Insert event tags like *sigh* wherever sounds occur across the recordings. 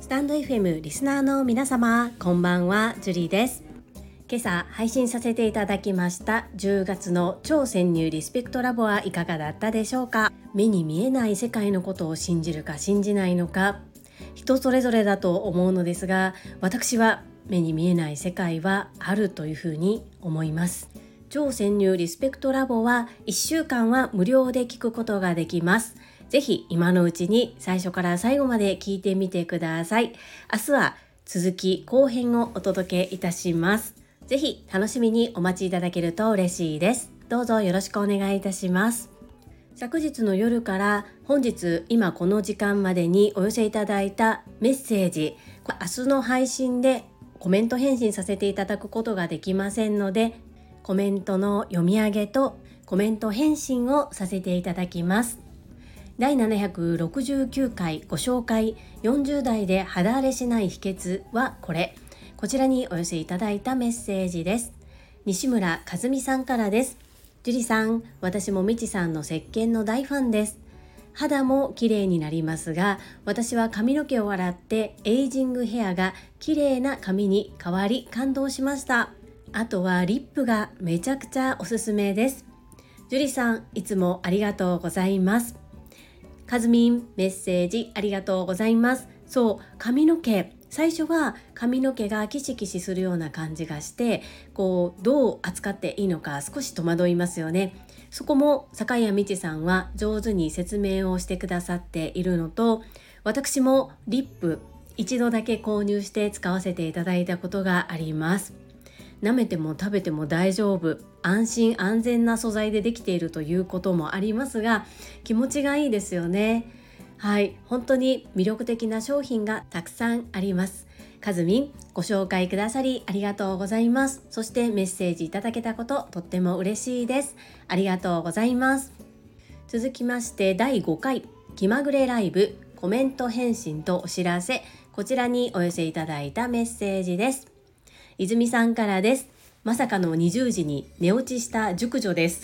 スタンド FM リスナーの皆様こんばんはジュリーです。今朝配信させていただきました10月の超潜入リスペクトラボはいかがだったでしょうか？目に見えない世界のことを信じるか信じないのか人それぞれだと思うのですが私は目に見えない世界はあるというふうに思います。超潜入リスペクトラボは1週間は無料で聞くことができます。ぜひ今のうちに最初から最後まで聞いてみてください。明日は続き後編をお届けいたします。ぜひ楽しみにお待ちいただけると嬉しいです。どうぞよろしくお願いいたします。昨日の夜から本日今この時間までにお寄せいただいたメッセージ明日の配信でコメント返信させていただくことができませんのでコメントの読み上げとコメント返信をさせていただきます。第769回ご紹介40代で肌荒れしない秘訣はこれ。こちらにお寄せいただいたメッセージです。西村和美さんからです。樹里さん私もみちさんの石鹸の大ファンです。肌も綺麗になりますが私は髪の毛を洗ってエイジングヘアが綺麗な髪に変わり感動しました。あとはリップがめちゃくちゃおすすめです。樹里さんいつもありがとうございます。かずみんメッセージありがとうございます。そう髪の毛。最初は髪の毛がキシキシするような感じがしてこうどう扱っていいのか少し戸惑いますよね。そこも坂谷美智さんは上手に説明をしてくださっているのと私もリップ一度だけ購入して使わせていただいたことがあります。舐めても食べても大丈夫。安心安全な素材でできているということもありますが気持ちがいいですよね。はい。本当に魅力的な商品がたくさんあります。かずみんご紹介くださりありがとうございます。そしてメッセージいただけたこととっても嬉しいです。ありがとうございます。続きまして第5回気まぐれライブコメント返信とお知らせ。こちらにお寄せいただいたメッセージです。泉さんからです。まさかの20時に寝落ちした熟女です。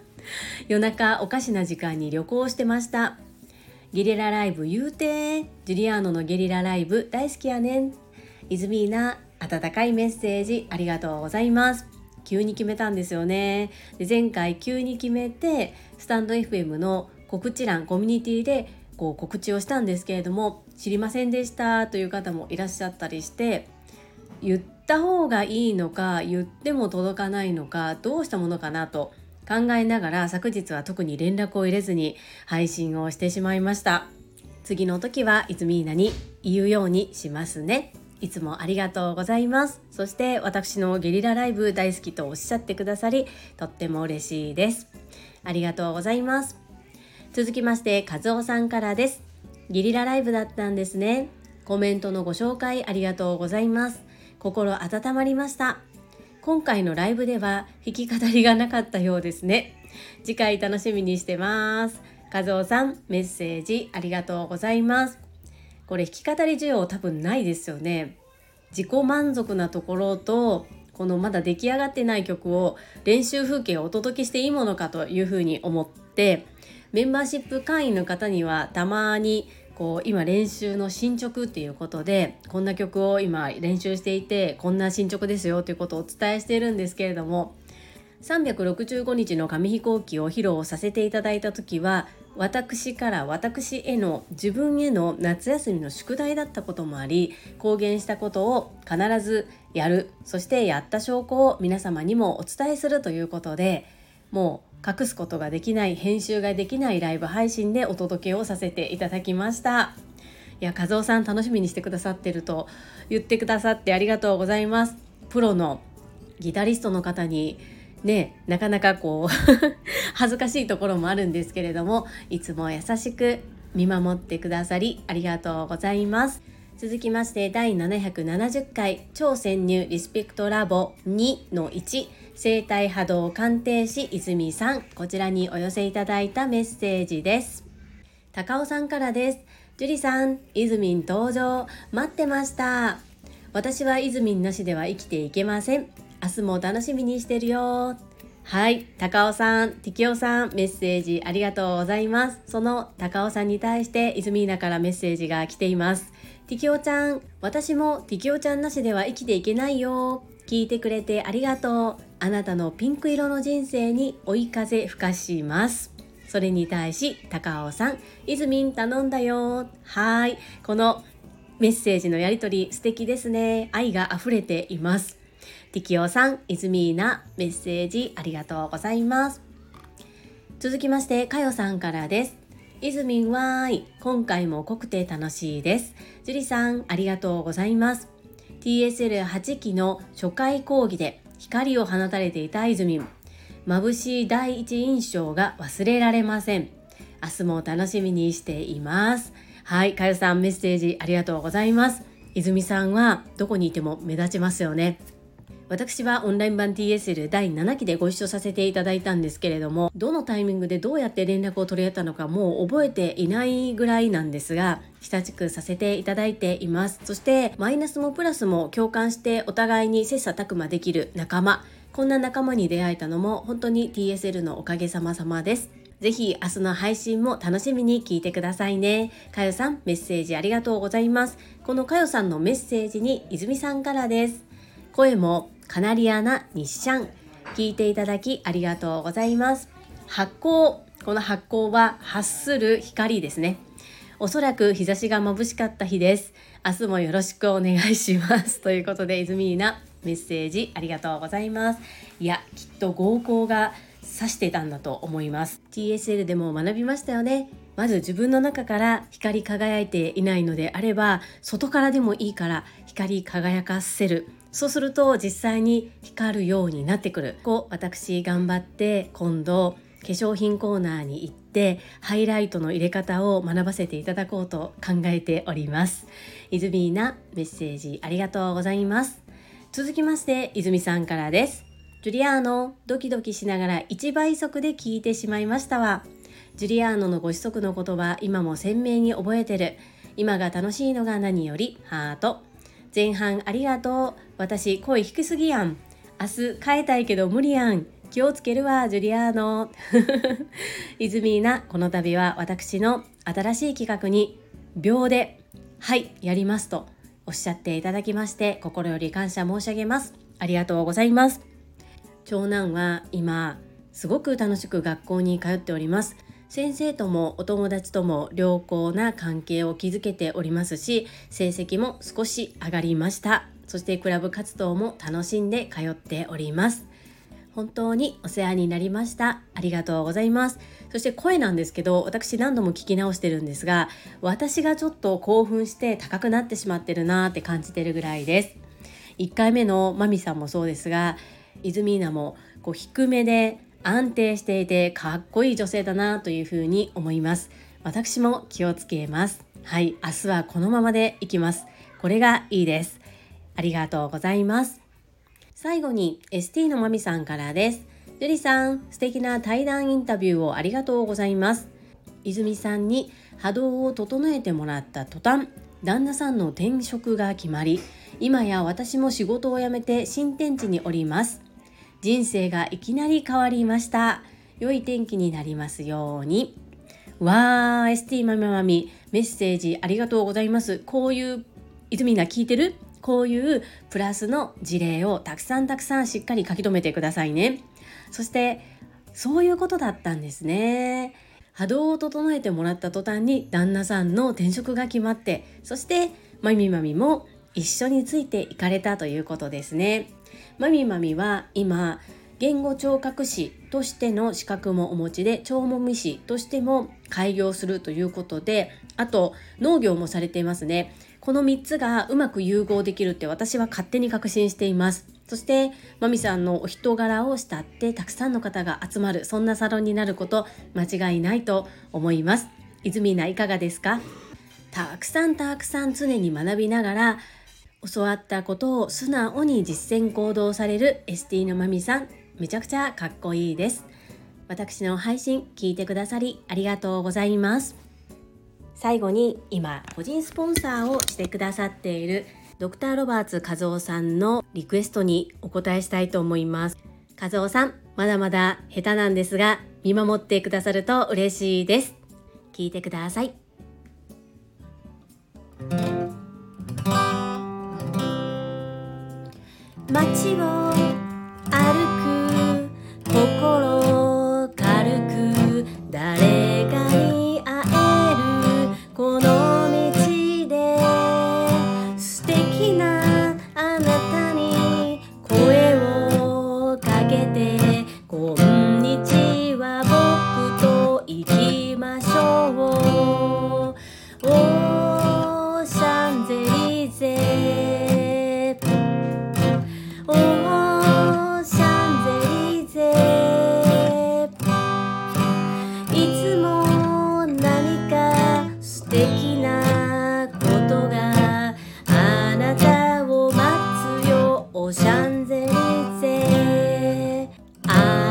*laughs* 夜中おかしな時間に旅行してました。ゲリラライブ言うてジュリアーノのゲリラライブ大好きやねん。イズミーナ温かいメッセージありがとうございます。急に決めたんですよね。で前回急に決めてスタンド FM の告知欄コミュニティでこう告知をしたんですけれども知りませんでしたという方もいらっしゃったりして言った方がいいのか言っても届かないのかどうしたものかなと考えながら昨日は特に連絡を入れずに配信をしてしまいました。次の時はいつみーなに言うようにしますね。いつもありがとうございます。そして私のゲリラライブ大好きとおっしゃってくださりとっても嬉しいです。ありがとうございます。続きまして和夫さんからです。ゲリラライブだったんですね。コメントのご紹介ありがとうございます。心温まりました。今回のライブでは弾き語りがなかったようですね。次回楽しみにしてます。和夫さんメッセージありがとうございます。これ弾き語り需要多分ないですよね。自己満足なところとこのまだ出来上がってない曲を練習風景をお届けしていいものかというふうに思ってメンバーシップ会員の方にはたまにこう今練習の進捗っていうことでこんな曲を今練習していてこんな進捗ですよということをお伝えしているんですけれども365日の紙飛行機を披露させていただいた時は私から私への自分への夏休みの宿題だったこともあり公言したことを必ずやるそしてやった証拠を皆様にもお伝えするということでもう隠すことができない編集ができないライブ配信でお届けをさせていただきました。いや和夫さん楽しみにしてくださってると言ってくださってありがとうございます。プロのギタリストの方にねなかなかこう *laughs* 恥ずかしいところもあるんですけれどもいつも優しく見守ってくださりありがとうございます。続きまして第770回超潜入リスペクトラボ2の1生体波動鑑定士泉さん。こちらにお寄せいただいたメッセージです。高尾さんからです。樹里さん泉登場。待ってました。私は泉なしでは生きていけません。明日も楽しみにしてるよ。はい。高尾さんティキオさんメッセージありがとうございます。その高尾さんに対してイズミーナからメッセージが来ています。ティキオちゃん。私もティキオちゃんなしでは生きていけないよ。聞いてくれてありがとう。あなたのピンク色の人生に追い風吹かします。それに対し高尾さんイズミン頼んだよ。はい。このメッセージのやり取り素敵ですね。愛が溢れています。ティキオさん、イズミーナ、メッセージありがとうございます。続きまして、かよさんからです。イズミンはーい、今回も濃くて楽しいです。ジュリさん、ありがとうございます。TSL8 期の初回講義で光を放たれていたイズミン。眩しい第一印象が忘れられません。明日も楽しみにしています。はい、かよさんメッセージありがとうございます。泉さんはどこにいても目立ちますよね。私はオンライン版 TSL 第7期でご一緒させていただいたんですけれどもどのタイミングでどうやって連絡を取り合ったのかもう覚えていないぐらいなんですが親しくさせていただいていますそしてマイナスもプラスも共感してお互いに切磋琢磨できる仲間こんな仲間に出会えたのも本当に TSL のおかげさまさまですぜひ明日の配信も楽しみに聞いてくださいね。かよさん、メッセージありがとうございます。このかよさんのメッセージに泉さんからです。声もカナリアな日シャン聞いていただきありがとうございます。発光この発光は発する光ですね。おそらく日差しが眩しかった日です。明日もよろしくお願いします。ということでイズミーナメッセージありがとうございます。いやきっと合コンが指してたんだと思います。TSL でも学びましたよね。まず自分の中から光り輝いていないのであれば外からでもいいから光り輝かせる。そうすると実際に光るようになってくる。こう私頑張って今度化粧品コーナーに行ってハイライトの入れ方を学ばせていただこうと考えております。泉なメッセージありがとうございます。続きまして泉さんからです。ジュリアーノドキドキしながら1倍速で聞いてしまいましたわ。ジュリアーノのご子息の言葉今も鮮明に覚えてる。今が楽しいのが何よりハート。前半ありがとう。私声低すぎやん。明日変えたいけど無理やん。気をつけるわジュリアーノ。イズミーナこの度は私の新しい企画に秒ではいやりますとおっしゃっていただきまして心より感謝申し上げます。ありがとうございます。長男は今すごく楽しく学校に通っております。先生ともお友達とも良好な関係を築けておりますし成績も少し上がりました。そしてクラブ活動も楽しんで通っております。本当にお世話になりました。ありがとうございます。そして声なんですけど私何度も聞き直してるんですが私がちょっと興奮して高くなってしまってるなーって感じてるぐらいです。1回目のマミさんもそうですがイズミーナもこう低めで安定していてかっこいい女性だなというふうに思います。私も気をつけます。はい明日はこのままでいきます。これがいいです。ありがとうございます。最後に ST のまみさんからです。ジュリさん素敵な対談インタビューをありがとうございます。泉さんに波動を整えてもらった途端旦那さんの転職が決まり今や私も仕事を辞めて新天地におります。人生がいきなり変わりました。良い天気になりますように。わー ST まみまみメッセージありがとうございます。こういう泉が聞いてる？こういうプラスの事例をたくさんたくさんしっかり書き留めてくださいね。そしてそういうことだったんですね。波動を整えてもらった途端に旦那さんの転職が決まってそしてまみまみも一緒についていかれたということですね。まみまみは今言語聴覚士としての資格もお持ちで聴もみ師としても開業するということであと農業もされていますね。この3つがうまく融合できるって私は勝手に確信しています。そしてまみさんのお人柄を慕ってたくさんの方が集まるそんなサロンになること間違いないと思います。泉菜いかがですか？たくさんたくさん常に学びながら教わったことを素直に実践行動される ST のまみさん、めちゃくちゃかっこいいです。私の配信聞いてくださりありがとうございます。最後に今個人スポンサーをしてくださっているドクターロバーツ和夫さんのリクエストにお答えしたいと思います。和夫さん、まだまだ下手なんですが見守ってくださると嬉しいです。聞いてください。街を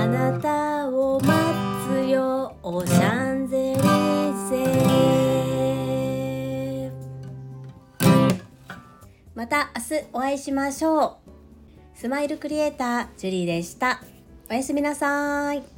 なたを待つよおシャンゼリゼまた明日お会いしましょう。スマイルクリエイタージュリーでした。おやすみなさい。